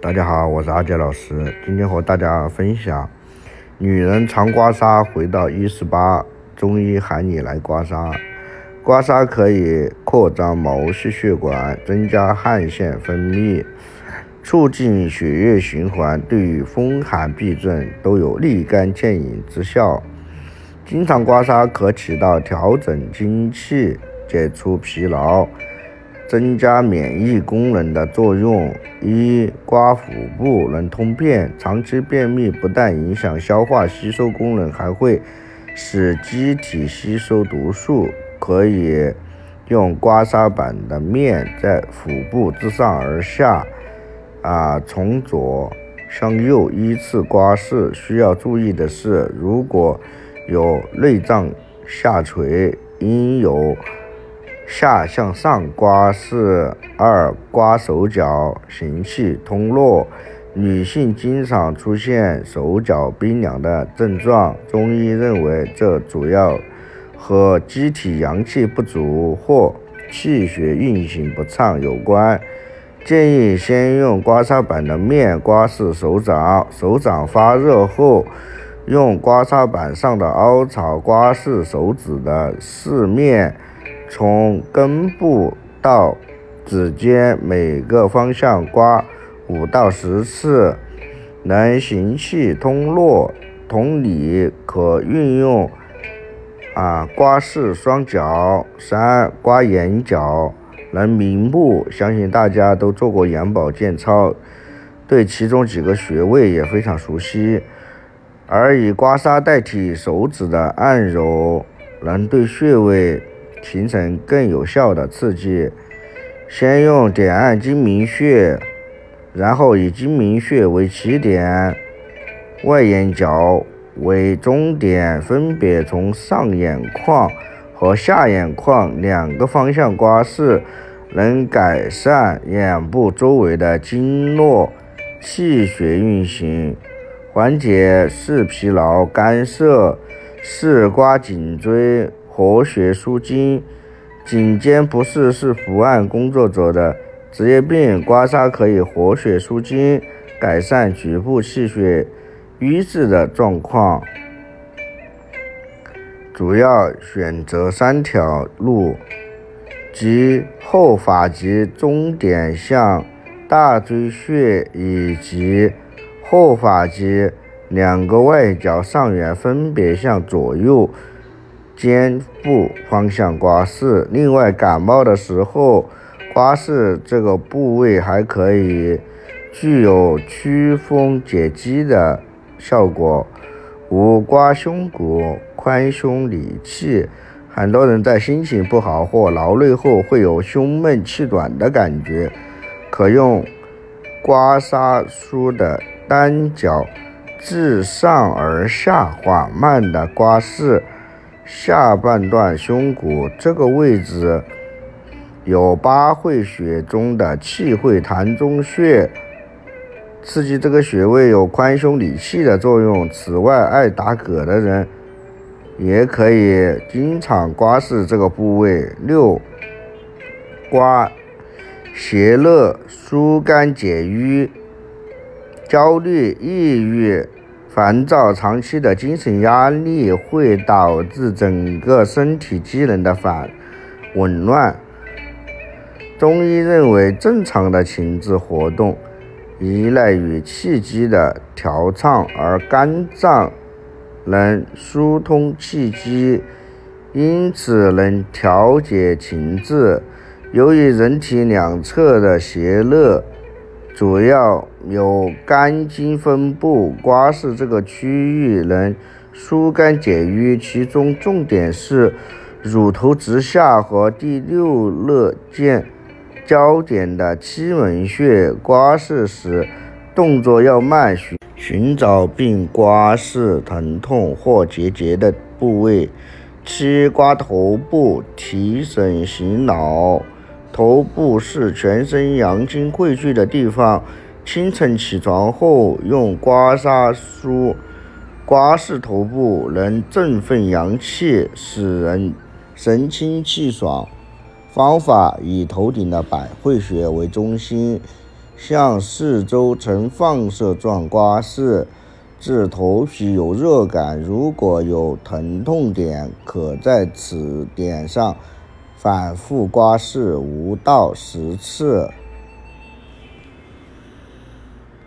大家好，我是阿杰老师，今天和大家分享：女人常刮痧，回到一十八，中医喊你来刮痧。刮痧可以扩张毛细血管，增加汗腺分泌，促进血液循环，对于风寒痹症都有立竿见影之效。经常刮痧可起到调整精气、解除疲劳。增加免疫功能的作用。一、刮腹部能通便，长期便秘不但影响消化吸收功能，还会使机体吸收毒素。可以用刮痧板的面在腹部自上而下，啊，从左向右依次刮拭。需要注意的是，如果有内脏下垂，应有。下向上刮是二刮手脚行气通络，女性经常出现手脚冰凉的症状，中医认为这主要和机体阳气不足或气血运行不畅有关。建议先用刮痧板的面刮拭手掌，手掌发热后，用刮痧板上的凹槽刮拭手指的四面。从根部到指尖每个方向刮五到十次，能行气通络。同理，可运用啊刮拭双脚。三刮眼角能明目，相信大家都做过眼保健操，对其中几个穴位也非常熟悉。而以刮痧代替手指的按揉，能对穴位。形成更有效的刺激。先用点按睛明穴，然后以睛明穴为起点，外眼角为终点，分别从上眼眶和下眼眶两个方向刮拭，能改善眼部周围的经络气血运行，缓解视疲劳、干涩。试刮颈椎。活血舒筋，颈肩不适是伏案工作者的职业病，刮痧可以活血舒筋，改善局部气血瘀滞的状况。主要选择三条路，即后发际中点向大椎穴，以及后发际两个外角上缘分别向左右。肩部方向刮拭，另外感冒的时候刮拭这个部位还可以具有祛风解肌的效果。五刮胸骨，宽胸理气。很多人在心情不好或劳累后会有胸闷气短的感觉，可用刮痧梳的单脚自上而下缓慢的刮拭。下半段胸骨这个位置有八会穴中的气会膻中穴，刺激这个穴位有宽胸理气的作用。此外，爱打嗝的人也可以经常刮拭这个部位。六，刮胁肋疏肝解郁，焦虑、抑郁。烦躁、长期的精神压力会导致整个身体机能的反紊乱。中医认为，正常的情志活动依赖于气机的调畅，而肝脏能疏通气机，因此能调节情志。由于人体两侧的胁肋。主要有肝经分布，刮拭这个区域能疏肝解郁，其中重点是乳头直下和第六肋间交点的七门穴。刮拭时动作要慢，寻寻找并刮拭疼痛或结节的部位。七刮头部，提神醒脑。头部是全身阳精汇聚的地方。清晨起床后用刮痧梳刮拭头部，能振奋阳气，使人神清气爽。方法以头顶的百会穴为中心，向四周呈放射状刮拭，至头皮有热感。如果有疼痛点，可在此点上反复刮拭五到十次。